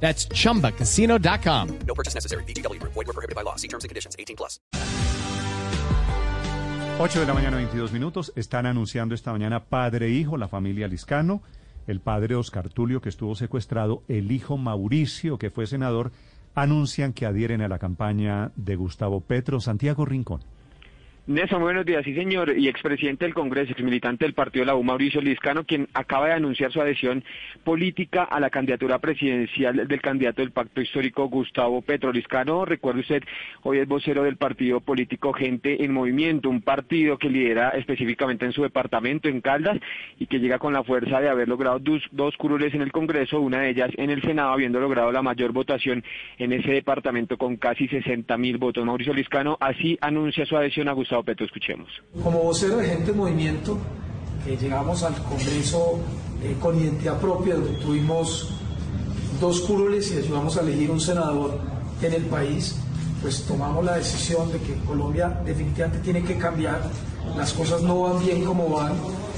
That's chumbacasino.com. No purchase necessary. BGW. Void were prohibited by law. See terms and conditions. 18 plus. 8 de la mañana, 22 minutos. Están anunciando esta mañana padre e hijo, la familia Liscano, el padre Oscar Tulio, que estuvo secuestrado, el hijo Mauricio, que fue senador, anuncian que adhieren a la campaña de Gustavo Petro. Santiago Rincón. Nelson, buenos días, sí señor, y expresidente del Congreso, exmilitante del partido de la U, Mauricio Liscano, quien acaba de anunciar su adhesión política a la candidatura presidencial del candidato del pacto histórico Gustavo Petro. Liscano, recuerde usted, hoy es vocero del partido político Gente en Movimiento, un partido que lidera específicamente en su departamento, en Caldas, y que llega con la fuerza de haber logrado dos, dos curules en el Congreso, una de ellas en el Senado, habiendo logrado la mayor votación en ese departamento con casi 60 mil votos. Mauricio Liscano así anuncia su adhesión a Gustavo Petro. Escuchemos. Como vocero de Gente en Movimiento, que llegamos al Congreso eh, con identidad propia, donde tuvimos dos curules y ayudamos a elegir un senador en el país, pues tomamos la decisión de que Colombia definitivamente tiene que cambiar. Las cosas no van bien como van.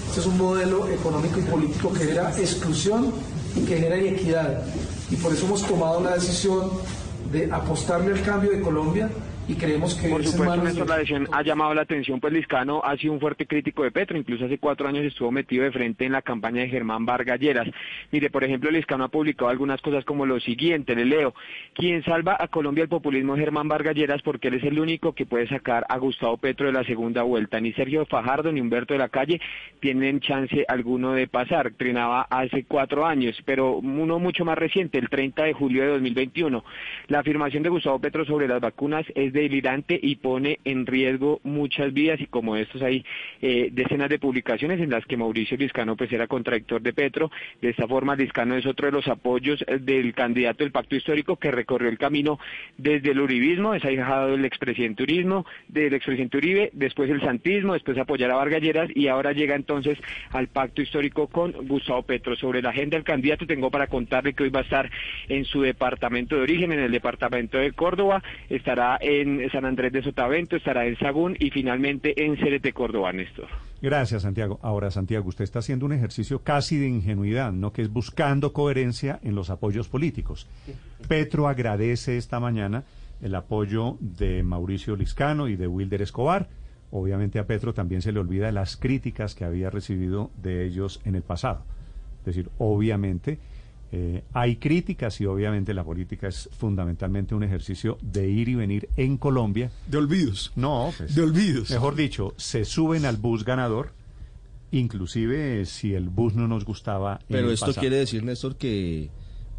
Este es un modelo económico y político que genera exclusión y que genera inequidad. Y por eso hemos tomado la decisión de apostarle al cambio de Colombia y creemos que Por supuesto, Néstor, de- la adhesión ha llamado la atención, pues Liscano ha sido un fuerte crítico de Petro, incluso hace cuatro años estuvo metido de frente en la campaña de Germán Vargas Lleras. Mire, por ejemplo, Liscano ha publicado algunas cosas como lo siguiente, le leo, quien salva a Colombia el populismo es Germán Vargas Lleras porque él es el único que puede sacar a Gustavo Petro de la segunda vuelta. Ni Sergio Fajardo ni Humberto de la Calle tienen chance alguno de pasar. Trinaba hace cuatro años, pero uno mucho más reciente, el 30 de julio de 2021. La afirmación de Gustavo Petro sobre las vacunas es delirante y pone en riesgo muchas vidas y como estos hay eh, decenas de publicaciones en las que Mauricio Liscano pues era contradictor de Petro. De esta forma Liscano es otro de los apoyos eh, del candidato del pacto histórico que recorrió el camino desde el uribismo, es ahijado del expresidente Urismo, del expresidente Uribe, después el santismo, después apoyar a Vargas Lleras y ahora llega entonces al pacto histórico con Gustavo Petro. Sobre la agenda del candidato tengo para contarle que hoy va a estar en su departamento de origen, en el departamento de Córdoba, estará en San Andrés de Sotavento, estará en Sagún y finalmente en Cerete, Córdoba, Néstor. Gracias, Santiago. Ahora, Santiago, usted está haciendo un ejercicio casi de ingenuidad, ¿no? Que es buscando coherencia en los apoyos políticos. Petro agradece esta mañana el apoyo de Mauricio Liscano y de Wilder Escobar. Obviamente a Petro también se le olvida las críticas que había recibido de ellos en el pasado. Es decir, obviamente eh, hay críticas y obviamente la política es fundamentalmente un ejercicio de ir y venir en Colombia. De olvidos. No, pues, De olvidos. Mejor dicho, se suben al bus ganador, inclusive si el bus no nos gustaba. en Pero el esto pasado. quiere decir, Néstor, que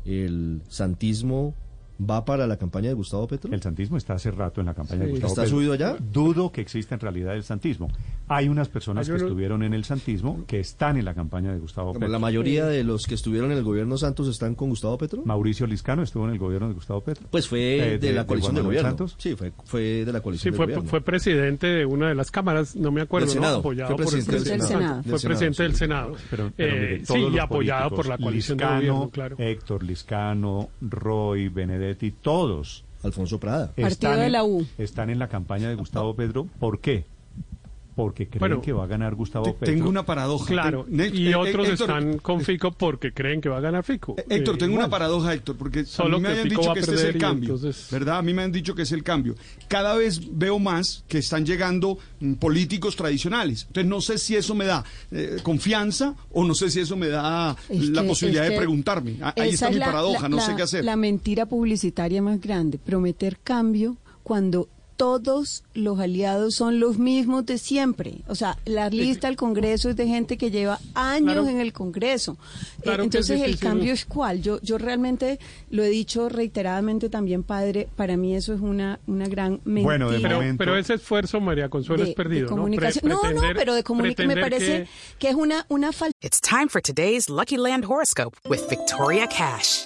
el santismo va para la campaña de Gustavo Petro. El santismo está hace rato en la campaña de Gustavo ¿Está Petro. subido allá? Dudo que exista en realidad el santismo. Hay unas personas Hay que estuvieron en el santismo que están en la campaña de Gustavo Como Petro. la mayoría de los que estuvieron en el gobierno Santos están con Gustavo Petro. Mauricio Liscano estuvo en el gobierno de Gustavo Petro. Pues fue Eh, de, de- la coalición de, gobierno. Santos. Sí, fue, fue de la Sí, coalición de gobierno. fue presidente de una de las cámaras, no me acuerdo, Del ¿no? Senado. apoyado Fue por el presidente del presidente Senado. Fue Senado, presidente sí. del Senado. Pero, pero Eh, todos sí, y apoyado por la coalición Liscano, de gobierno, claro. Héctor Liscano, Roy, Benedetti, todos Alfonso Prada. Partido de la U. están en la campaña de Gustavo Petro. ¿Por qué? Porque creen Bueno, que va a ganar Gustavo Petro. Tengo una paradoja. Claro, y eh, otros eh, Héctor, están con Fico porque creen que va a ganar Fico. eh, Héctor, Eh, tengo una paradoja, Héctor, porque Solo a mí me habían Fico dicho que este es el cambio, entonces- ¿verdad? A mí me han dicho que es el cambio. Cada vez veo más que están llegando mm, políticos tradicionales. Entonces no sé si eso me da eh, confianza o no sé si eso me da Es la que- posibilidad es de preguntarme. Ah, Ahí está es mi la- paradoja, la- no la- sé qué hacer. La mentira publicitaria más grande, prometer cambio cuando todos los aliados son los mismos de siempre. O sea, la lista del Congreso es de gente que lleva años Claro. en el Congreso. Eh, Claro Entonces, el cambio es cuál. Yo, yo realmente lo he dicho reiteradamente también, padre, para mí eso es una, una gran mentira. Bueno, de Pero, pero ese esfuerzo, María Consuelo, de- es perdido, de ¿no? Pre- no, no, pero de comunicación me parece que- que, es una, una falta. It's time for today's Lucky Land horoscope with Victoria Cash.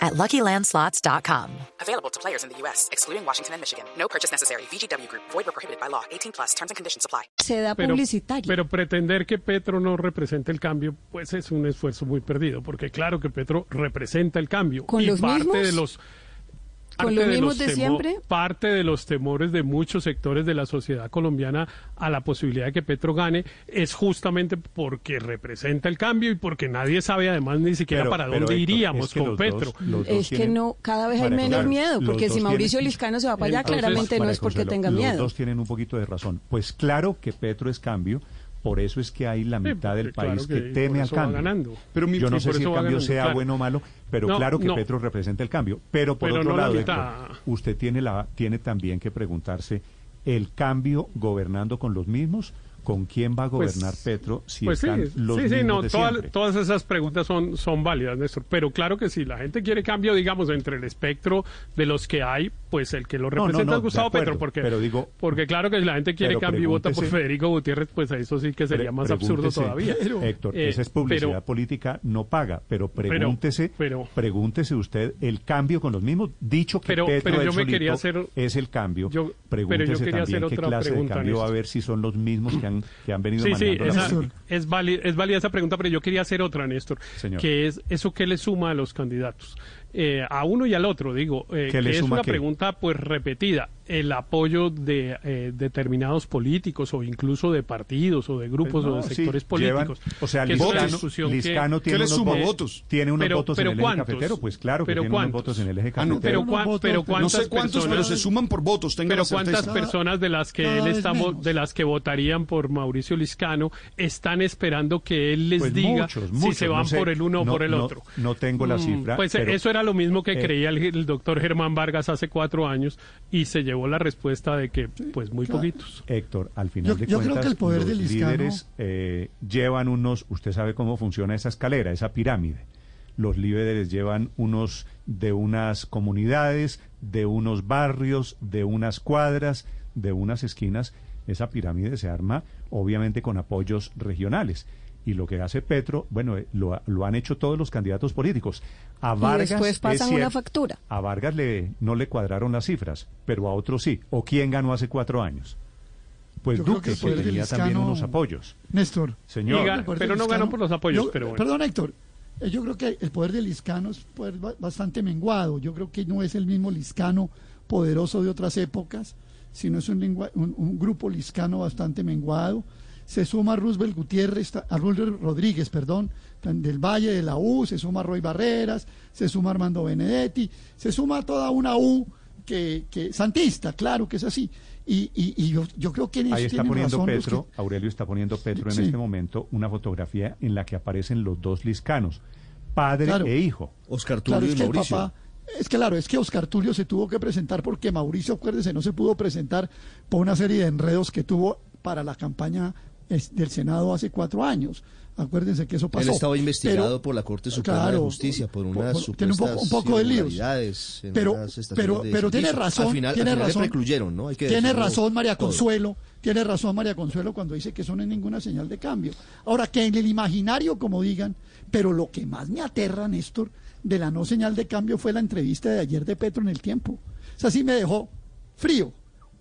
at LuckyLandSlots.com. Available to players in the U.S., excluding Washington and Michigan. No purchase necessary. VGW Group, void or prohibited by law. 18 plus terms and conditions apply. Se da Pero, publicitaria. pero pretender que Petro no represente el cambio, pues es un esfuerzo muy perdido, porque claro que Petro representa el cambio. ¿Con y los parte mismos? de los ¿Con parte los de mismos de temo- siempre? Parte de los temores de muchos sectores de la sociedad colombiana a la posibilidad de que Petro gane es justamente porque representa el cambio y porque nadie sabe además ni siquiera Pero- para pero, dónde Héctor, iríamos es que con los Petro. dos- los dos es que tienen- no, cada vez hay menos miedo, los porque si Mauricio tienen- Liscano se va para allá, Entonces, claramente no es porque Consuelo, tenga Los miedo. dos tienen un poquito de razón. Pues claro que Petro es cambio, por eso es que hay la mitad del claro país que que, teme al cambio. ganando. Pero mi- Yo no sé si el cambio ganando, sea claro. bueno o malo, pero No, claro que no. Petro representa el cambio. Pero por Pero otro no lado. Héctor, usted tiene, la, tiene también que preguntarse, ¿el cambio gobernando con los mismos? ¿Con quién va a Pues- gobernar Petro si pues sí, están los sí, mismos sí, no, de toda- siempre? todas esas preguntas son, son válidas, Néstor. Pero claro que si la gente quiere cambio, digamos, entre el espectro de los que hay, pues el que lo No, no, representa no, es Gustavo acuerdo, Petro. Porque, pero digo- porque claro que si la gente quiere cambio y vota por Federico Gutiérrez, pues eso sí que sería más absurdo todavía. Héctor, Eh, esa es publicidad pero- política, no paga, pero pregúntese, pero- pregúntese usted el cambio con los mismos. Dicho que Pero- Petro él yo me quería hacer- es el cambio, yo- pero yo quería también hacer qué otra clase de pregunta, cambio va a Néstor. haber si son los mismos que han, que han venido Sí, sí, manejando la esa- política. es, válida, es válida esa pregunta, pero yo quería hacer otra, Néstor, Señor. que es eso que le suma a los candidatos. Eh, a uno y al otro, digo, eh, ¿Qué que le es una pregunta pues repetida, el apoyo de eh, determinados políticos o incluso de partidos o de grupos Pues no, o de sí, sectores llevan- políticos. o sea, que es una Liscano, discusión que- Liscano tiene, ¿Qué le unos votos, votos? tiene unos Pero- votos pero en el cafetero, pues claro que Pero tiene unos ¿cuántos? votos en el eje Ah, no, cafetero. pero, cuán- votos, pero no cuántas sé cuántos, pero personas- se suman por votos, tenga pero la cuántas personas de las que cada él está de las que votarían por Mauricio Liscano están esperando que él les Pues diga muchos, si se no van sé, por el uno o no- por el no- otro. no tengo la Mm, cifra, Pues pero- eso era lo mismo que eh, creía el doctor Germán Vargas hace cuatro años y se llevó la respuesta de que pues muy poquitos. Héctor, al final Yo- de yo creo cuentas, que el poder los del Liscano- líderes eh, llevan unos, usted sabe cómo funciona esa escalera, esa pirámide. Los líderes llevan unos de unas comunidades, de unos barrios, de unas cuadras, de unas esquinas. Esa pirámide se arma, obviamente, con apoyos regionales. Y lo que hace Petro, bueno, eh, lo, lo han hecho todos los candidatos políticos. A Y Vargas después es pasan una factura. A Vargas le, no le cuadraron las cifras, pero a otros sí. ¿O quién ganó hace cuatro años? Pues Yo Duque, que tenía también unos apoyos. Néstor. Señor, Y pero no ganó por los apoyos, yo- pero bueno. Perdón, Héctor. eh, Yo creo que el poder del Liscano es poder ba- bastante menguado. Yo creo que no es el mismo Liscano poderoso de otras épocas, sino es un, lengua- un, un grupo Liscano bastante menguado. Se suma a Roosevelt Gutiérrez, a Roosevelt Rodríguez, perdón, del Valle de la U, se suma Roy Barreras, se suma Armando Benedetti, se suma toda una U que, que santista, claro que es así. Y, y, y yo, yo creo que en ahí está poniendo razón Petro, que- Aurelio está poniendo Petro en Sí. este momento una fotografía en la que aparecen los dos liscanos, padre Claro. e hijo. Oscar Tulio Claro, es y Mauricio. papá, es que claro, es que Oscar Tulio se tuvo que presentar porque Mauricio, acuérdese, no se pudo presentar por una serie de enredos que tuvo para la campaña del Senado hace cuatro años. Acuérdense que eso pasó. Él estaba investigado Pero- por la Corte Suprema de Justicia por unas por- tiene un supuestas poco- un poco de líos. Pero- tiene razón, Al final, tiene al final razón. ¿no? Hay que Tiene razón María todo. Consuelo, tiene razón María Consuelo cuando dice que eso no es ninguna señal de cambio. Ahora, que en el imaginario, como digan, pero lo que más me aterra, Néstor, de la no señal de cambio fue la entrevista de ayer de Petro en el tiempo. O sea, sí me dejó frío.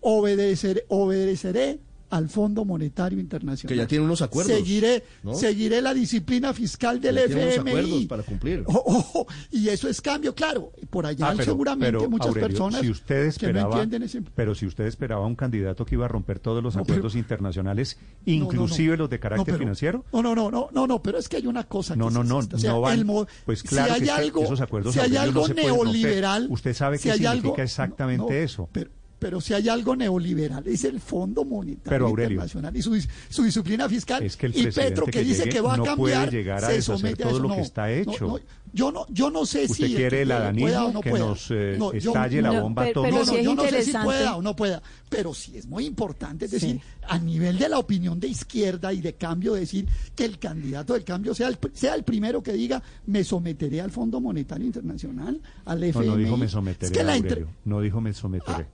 Obedecer, obedeceré al Fondo Monetario Internacional. Que ya tiene unos acuerdos, Seguiré, ¿no? seguiré la disciplina fiscal del Ya tiene unos FMI. acuerdos para cumplir. Oh, oh, y eso es cambio, claro. Por allá Ah, hay pero- seguramente pero, muchas Aurelio, personas si usted que no esperaba, entienden ese... pero si usted esperaba un candidato que iba a romper todos los No, pero- acuerdos internacionales, No, no, no. inclusive los de carácter No, pero- financiero, No, no, no, no, no, no, pero es que hay una cosa No, que no, no, esta, o sea, no van- el pues si claro hay que que algo, esos acuerdos, si hay Aurelio, no algo neoliberal, Usted sabe si qué hay significa algo- exactamente no, no, eso. Pero, pero si hay algo neoliberal es el Fondo Monetario Pero, Aurelio, Internacional y su, dis- su disciplina fiscal. Es que el y Petro que, que dice llegue que va a no puede cambiar, llegar a se somete a todo eso. lo que está hecho. no, yo no, yo no sé si ¿Usted el quiere que el adanismo pueda o no que pueda. nos, eh, No, yo- estalle la No, bomba pe- a todos? pero no, no, es yo no sé si pueda o no pueda, pero sí es muy importante, es decir, Sí. a nivel de la opinión de izquierda y de cambio, decir que el candidato del cambio sea el, sea el primero que diga me someteré al Fondo Monetario Internacional, al FMI. no dijo me Es someteré, que la inter- Aurelio. No dijo me someteré.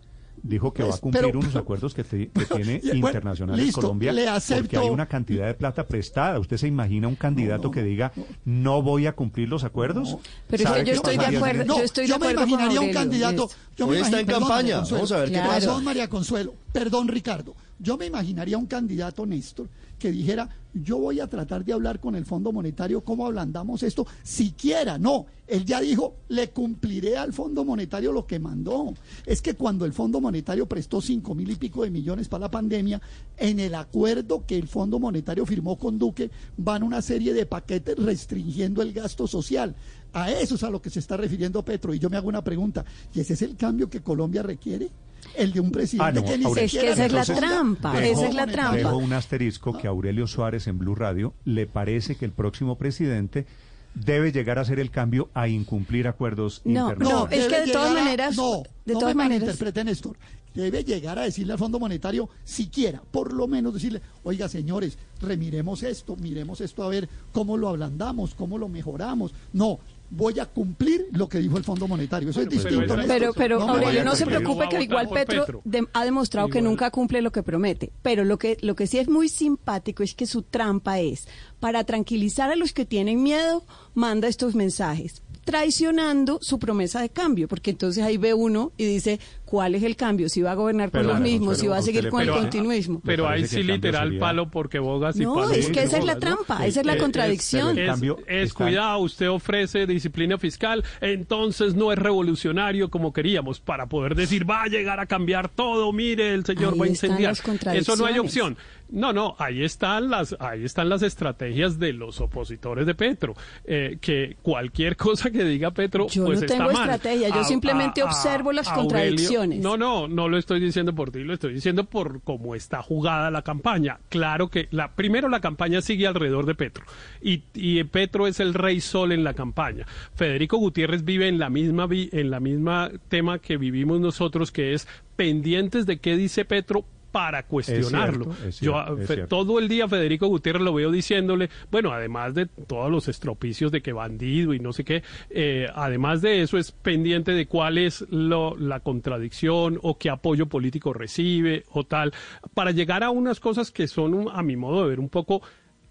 Dijo que pues, va a cumplir pero- unos acuerdos que, te- que tiene bueno, internacionales listo, Colombia le porque hay una cantidad de plata prestada. ¿Usted se imagina un candidato no, que diga no voy a cumplir los acuerdos? No. Pero es ¿Sabe que yo qué estoy de acuerdo, No, yo estoy de me acuerdo con imaginaría un candidato. Yo me Hoy está imagino- en perdón, campaña. Consuelo, Vamos a ver qué pasa. Perdón, María Consuelo. Perdón, Ricardo. Yo me imaginaría un candidato, Néstor, que dijera, yo voy a tratar de hablar con el Fondo Monetario, ¿cómo ablandamos esto? Siquiera, no. Él ya dijo, le cumpliré al Fondo Monetario lo que mandó. Es que cuando el Fondo Monetario prestó cinco mil y pico de millones para la pandemia, en el acuerdo que el Fondo Monetario firmó con Duque, van una serie de paquetes restringiendo el gasto social. A eso es a lo que se está refiriendo Petro. Y yo me hago una pregunta, ¿y ese es el cambio que Colombia requiere? El de un presidente Ah, no, que ni Aurelio. Es que esa es la trampa, al esa es la trampa. Dejo un asterisco que Aurelio Suárez en Blue Radio le parece que el próximo presidente debe llegar a hacer el cambio a incumplir acuerdos No, internacionales. no, es que de todas maneras- no, de no todas me maneras- malinterprete, Néstor. Debe llegar a decirle al Fondo Monetario, siquiera, por lo menos decirle, oiga, señores, remiremos esto, miremos esto a ver cómo lo ablandamos, cómo lo mejoramos. No, voy a cumplir lo que dijo el Fondo Monetario. Eso Bueno, es pero distinto. Pero, pero No Aurelio, no se preocupe que igual Petro, Petro. de- ha demostrado que nunca cumple lo que promete. Pero lo que, lo que sí es muy simpático es que su trampa es, para tranquilizar a los que tienen miedo, manda estos mensajes traicionando su promesa de cambio, porque entonces ahí ve uno y dice, ¿cuál es el cambio? Si va a gobernar con Pero, los mismos, si va a ¿a usted seguir con el continuismo. Pero ahí sí literal sería- palo porque bogas y No, palo es que esa es la trampa, esa es la Eh, contradicción. pero el Es, cambio es está- cuidado, usted ofrece disciplina fiscal, entonces no es revolucionario como queríamos para poder decir va a llegar a cambiar todo, mire, el señor Ahí va a incendiar. Eso no hay opción. No, no, ahí están las, ahí están las estrategias de los opositores de Petro, eh, que cualquier cosa que diga Petro, Yo pues no está tengo mal. estrategia, yo simplemente observo las Aurelio- contradicciones. no, no, no lo estoy diciendo por ti, lo estoy diciendo por cómo está jugada la campaña. Claro que la primero la campaña sigue alrededor de Petro y, y Petro es el rey sol en la campaña. Federico Gutiérrez vive en la misma vi- en la misma tema que vivimos nosotros que es pendientes de qué dice Petro para cuestionarlo. es Yo cierto, es todo el día Federico Gutiérrez lo veo diciéndole, bueno, además de todos los estropicios de que bandido y no sé qué, eh, además de eso es pendiente de cuál es lo- la contradicción o qué apoyo político recibe o tal, para llegar a unas cosas que son, a mi modo de ver, un poco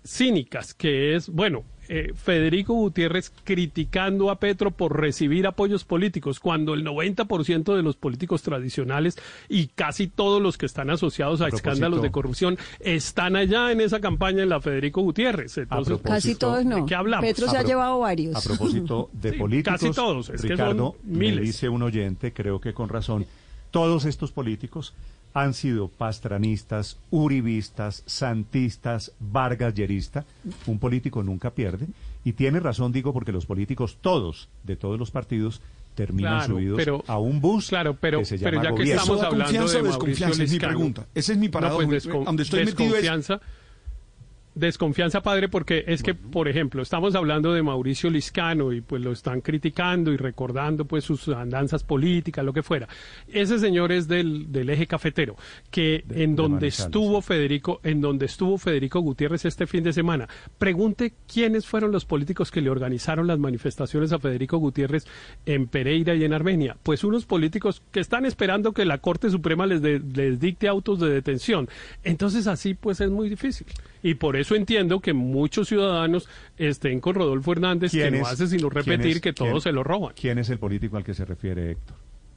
cínicas, que es, bueno, eh, Federico Gutiérrez criticando a Petro por recibir apoyos políticos, cuando el 90% de los políticos tradicionales y casi todos los que están asociados a, escándalos de corrupción están allá en esa campaña en la Federico Gutiérrez. Entonces, Casi todos no. ¿de qué hablamos? Petro se A ha llevado varios. A propósito de Sí, políticos, casi todos, es que Ricardo, son miles. me dice un oyente, creo que con razón, todos estos políticos han sido pastranistas, uribistas, santistas, vargalleristas. Un político nunca pierde. Y tiene razón, digo, porque los políticos, todos, de todos los partidos, terminan Claro, subidos pero- a un bus claro, pero- que se pero llama ya que gobierno. estamos ¿Eso da hablando confianza de desconfianza? Es mi pregunta. Esa es mi No, paradoja. pues descon- Donde estoy metido es... desconfianza. Padre, porque es que, por ejemplo, estamos hablando de Mauricio Liscano y pues lo están criticando y recordando pues sus andanzas políticas, lo que fuera. Ese señor es del, del eje cafetero, que De- en de donde estuvo. Federico, en donde estuvo Federico Gutiérrez este fin de semana. Pregunte quiénes fueron los políticos que le organizaron las manifestaciones a Federico Gutiérrez en Pereira y en Armenia. Pues unos políticos que están esperando que la Corte Suprema les, de- les dicte autos de detención. Entonces así pues es muy difícil. Y por eso entiendo que muchos ciudadanos estén con Rodolfo Hernández, que ¿Quién no es- hace sino repetir es- que todos quién- se lo roban. ¿Quién es el político al que se refiere Héctor?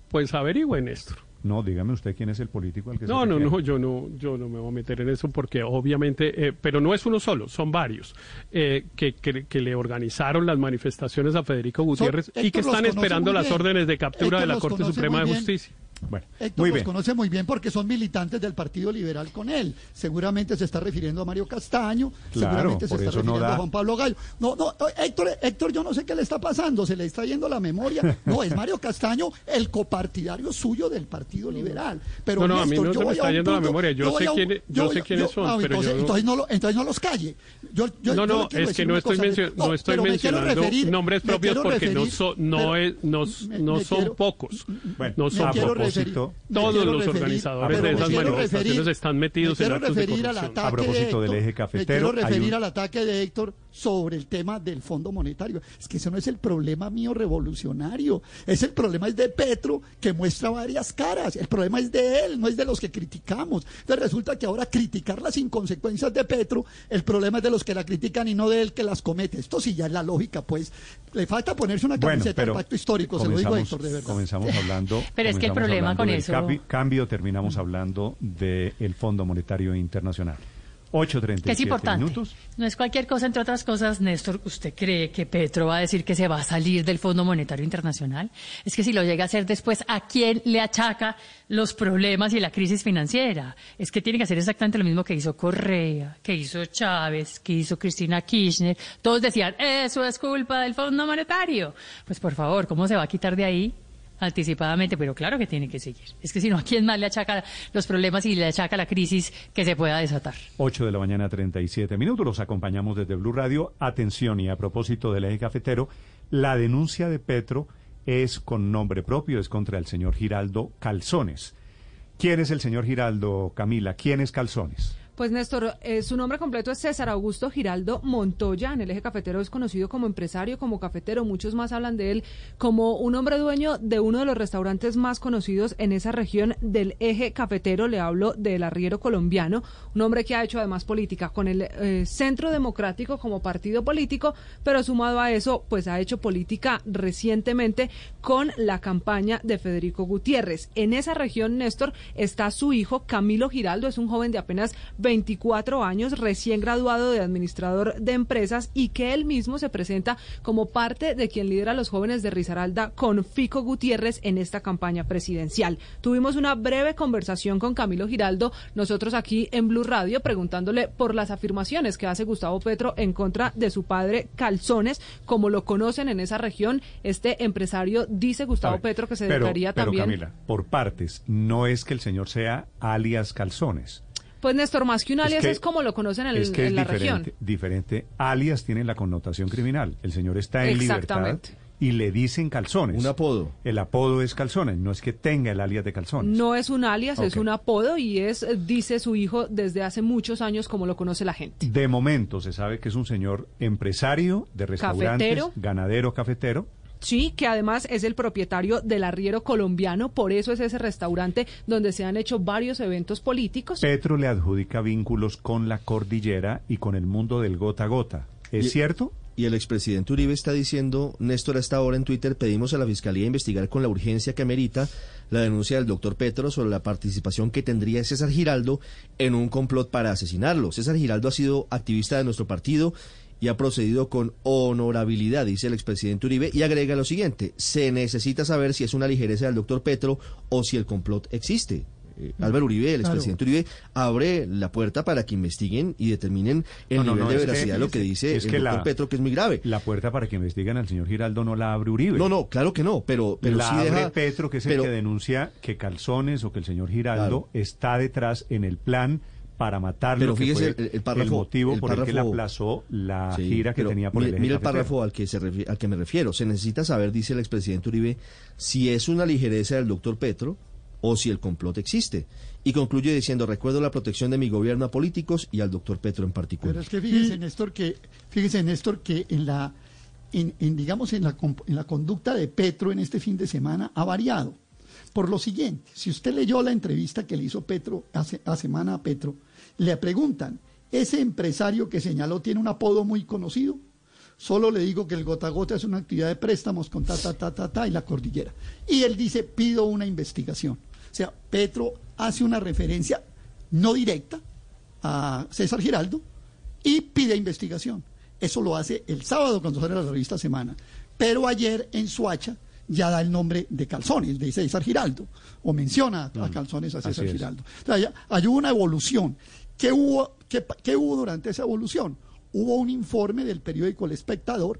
Pues averigüen, Néstor. No, dígame usted quién es el político al que No, se no, refiere. no, yo no, yo no me voy a meter en eso porque obviamente, eh, pero no es uno solo, son varios eh, que, que, que le organizaron las manifestaciones a Federico Gutiérrez y que están esperando las órdenes de captura Héctor de la Corte Suprema de bien. Justicia. Bueno, Héctor muy los bien. conoce muy bien porque son militantes del Partido Liberal con él. Seguramente se está refiriendo a Mario Castaño, Claro, seguramente se está no refiriendo da- a Juan Pablo Gallo. No, no, Héctor, Héctor, yo no sé qué le está pasando, se le está yendo la memoria. No, es Mario Castaño, el copartidario suyo del Partido Liberal. Pero No, no, a mí Néstor, no yo se me está yendo la memoria. Yo sé quiénes- yo sé quiénes son, ah, pero entonces, yo no- entonces no lo, entonces no los calle. Yo, yo- no, no, es que no estoy, mencio- no estoy mencionando referir- nombres propios porque no, son, no, es, no, me- no me son quiero- pocos. Bueno, no son pocos. Propósito, Todos los referir- organizadores de esas manifestaciones referir- están metidos me en actos de al ataque A propósito de del eje Me cafetero, quiero referir un- al ataque de Héctor sobre el tema del Fondo Monetario. Es que ese no es el problema mío revolucionario. Es el problema es de Petro que muestra varias caras. El problema es de él, no es de los que criticamos. Entonces resulta que ahora criticar las inconsecuencias de Petro, el problema es de los que la critican y no de él que las comete. Esto sí ya es la lógica, pues. Le falta ponerse una Bueno, camiseta pero del pacto histórico, se lo digo comenzamos- Héctor, de verdad. Comenzamos hablando. Pero es que el comenzamos problema con eso- cambio, terminamos hablando del Fondo Monetario Internacional. 8.37 que es importante. minutos. No es cualquier cosa, entre otras cosas, Néstor, ¿usted cree que Petro va a decir que se va a salir del Fondo Monetario Internacional? Es que si lo llega a hacer después, ¿a quién le achaca los problemas y la crisis financiera? Es que tiene que hacer exactamente lo mismo que hizo Correa, que hizo Chávez, que hizo Cristina Kirchner. Todos decían, eso es culpa del Fondo Monetario. Pues por favor, ¿cómo se va a quitar de ahí? Anticipadamente, pero claro que tiene que seguir. Es que si no, ¿a quién más le achaca los problemas y le achaca la crisis que se pueda desatar? 8 de la mañana, 37 minutos. Los acompañamos desde Blue Radio. Atención, y a propósito del eje cafetero, la denuncia de Petro es con nombre propio, es contra el señor Giraldo Calzones. ¿Quién es el señor Giraldo, Camila? ¿Quién es Calzones? Pues Néstor, eh, su nombre completo es César Augusto Giraldo Montoya. En el eje cafetero es conocido como empresario, como cafetero. Muchos más hablan de él como un hombre dueño de uno de los restaurantes más conocidos en esa región del eje cafetero. Le hablo del arriero colombiano, un hombre que ha hecho además política con el eh, Centro Democrático como partido político, pero sumado a eso, pues ha hecho política recientemente con la campaña de Federico Gutiérrez. En esa región, Néstor, está su hijo Camilo Giraldo, es un joven de apenas 24 años, recién graduado de administrador de empresas y que él mismo se presenta como parte de quien lidera a los jóvenes de Risaralda con Fico Gutiérrez en esta campaña presidencial. Tuvimos una breve conversación con Camilo Giraldo, nosotros aquí en Blue Radio, preguntándole por las afirmaciones que hace Gustavo Petro en contra de su padre Calzones, como lo conocen en esa región. Este empresario dice Gustavo ver, Petro que se pero, dedicaría pero, también. Camila, por partes, no es que el señor sea alias Calzones. Pues Néstor, más que un alias es, que- como lo conocen en, el- es que en es la diferente, región. diferente. Alias tiene la connotación criminal. El señor está en libertad Exactamente. y le dicen calzones. Un apodo. El apodo es calzones, no es que tenga el alias de calzones. No es un alias, es un apodo y es, eh, dice su hijo, desde hace muchos años como lo conoce la gente. De momento se sabe que es un señor empresario de restaurantes, Cafetero. ganadero, cafetero. Sí, que además es el propietario del arriero colombiano, por eso es ese restaurante donde se han hecho varios eventos políticos. Petro le adjudica vínculos con la cordillera y con el mundo del gota a gota. ¿Es Y- cierto? Y el expresidente Uribe está diciendo, Néstor, hasta ahora en Twitter pedimos a la Fiscalía investigar con la urgencia que amerita la denuncia del doctor Petro sobre la participación que tendría César Giraldo en un complot para asesinarlo. César Giraldo ha sido activista de nuestro partido y ha procedido con honorabilidad, dice el expresidente Uribe, y agrega lo siguiente, se necesita saber si es una ligereza del doctor Petro o si el complot existe. Eh, Álvaro Uribe, el Claro. expresidente Uribe, abre la puerta para que investiguen y determinen el No, nivel no, de veracidad de lo que dice es el que doctor la- Petro, que es muy grave. La puerta para que investiguen al señor Giraldo no la abre Uribe. No, no, claro que no, pero, pero la sí abre deja... Petro, que es el que denuncia que Calzones o que el señor Giraldo Claro. está detrás en el plan para matarlo, Pero que fíjese fue el- el párrafo- motivo el por el que le aplazó la Sí, gira que tenía por mire, el eje mire el párrafo al que, se refi- al que me refiero. Se necesita saber, dice el expresidente Uribe, si es una ligereza del doctor Petro o si el complot existe. Y concluye diciendo, recuerdo la protección de mi gobierno a políticos y al doctor Petro en particular. Pero es que fíjese, Néstor, que fíjese, Néstor, que en la, en, en, digamos, en la, en la conducta de Petro en este fin de semana ha variado. Por lo siguiente, si usted leyó la entrevista que le hizo Petro hace a semana a Petro, le preguntan, ¿ese empresario que señaló tiene un apodo muy conocido? Solo le digo que el gota a gota es una actividad de préstamos con ta, ta, ta, ta, ta y la cordillera. Y él dice, pido una investigación. O sea, Petro hace una referencia no directa a César Giraldo y pide investigación. Eso lo hace el sábado cuando sale la revista Semana. Pero ayer en Suacha ya da el nombre de Calzones, de César Giraldo, o menciona a Mm, Calzones a César. Giraldo. Hay, hay una evolución. ¿Qué hubo, qué, pa- qué hubo durante esa evolución? Hubo un informe del periódico El Espectador,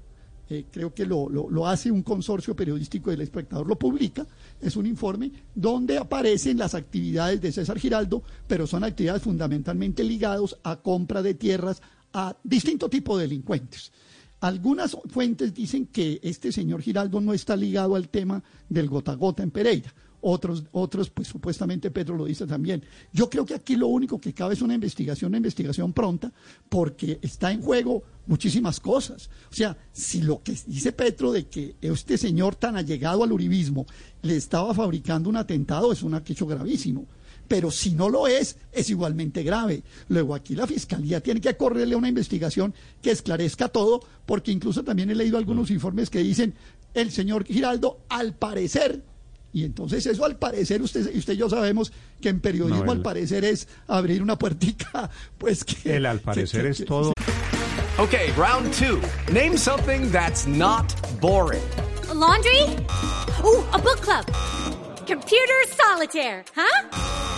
eh, creo que lo, lo- lo hace un consorcio periodístico del Espectador, lo publica, es un informe donde aparecen las actividades de César Giraldo, pero son actividades fundamentalmente ligadas a compra de tierras a distinto tipo de delincuentes. Algunas fuentes dicen que este señor Giraldo no está ligado al tema del gota gota en Pereira. Otros, otros, pues supuestamente Pedro lo dice también. Yo creo que aquí lo único que cabe es una investigación, una investigación pronta, porque está en juego muchísimas cosas. O sea, si lo que dice Petro de que este señor tan allegado al uribismo le estaba fabricando un atentado, es un hecho gravísimo pero si no lo es, es igualmente grave. Luego aquí la fiscalía tiene que correrle una investigación que esclarezca todo, porque incluso también he leído algunos informes que dicen el señor Giraldo, al parecer, y entonces eso al parecer, usted, usted y yo sabemos que en periodismo No, el- al parecer es abrir una puertica, pues que... El al parecer que- es todo. Okay, round two. Name something that's not boring. A laundry? Ooh, a book club. Computer solitaire, huh?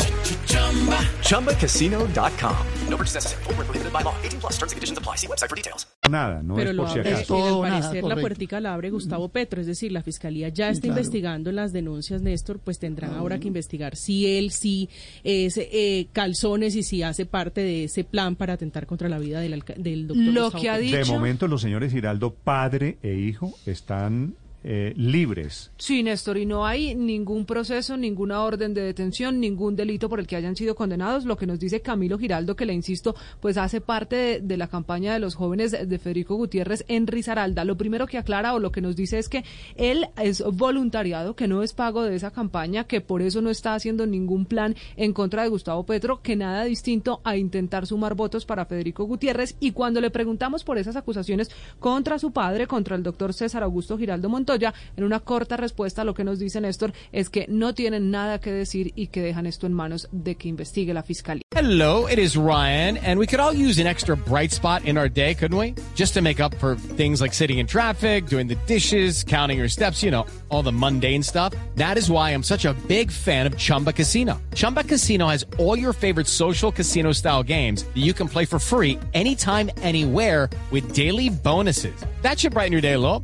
ChumbaCasino.com. No purchase necessary. Where prohibited by law. 18 plus terms and conditions apply. See website for details. Nada, no Pero es por si acaso. en al Todo, nada, parecer la puertica la abre Gustavo Petro, es decir, la fiscalía ya está claro. investigando las denuncias, Néstor, pues tendrán ahora que investigar si él sí es eh, calzones y si hace parte de ese plan para atentar contra la vida del, del doctor. Lo Gustavo que ha Petro. De dicho- momento los señores Giraldo, padre e hijo, están eh, libres. Sí, Néstor, y no hay ningún proceso, ninguna orden de detención, ningún delito por el que hayan sido condenados. Lo que nos dice Camilo Giraldo, que le insisto, pues hace parte de, la campaña de los jóvenes de Federico Gutiérrez en Risaralda. Lo primero que aclara o lo que nos dice es que él es voluntariado, que no es pago de esa campaña, que por eso no está haciendo ningún plan en contra de Gustavo Petro, que nada distinto a intentar sumar votos para Federico Gutiérrez. Y cuando le preguntamos por esas acusaciones contra su padre, contra el doctor César Augusto Giraldo Montoya, en una corta respuesta lo que nos dice Néstor es que no tienen nada que decir y que dejan esto en manos de que investigue la fiscalía. Hello, it is Ryan, and we could all use an extra bright spot in our day, couldn't we? Just to make up for things like sitting in traffic, doing the dishes, counting your steps, you know, all the mundane stuff. That is why I'm such a big fan of Chumba Casino. Chumba Casino has all your favorite social casino style games that you can play for free anytime, anywhere with daily bonuses. That should brighten your day a little.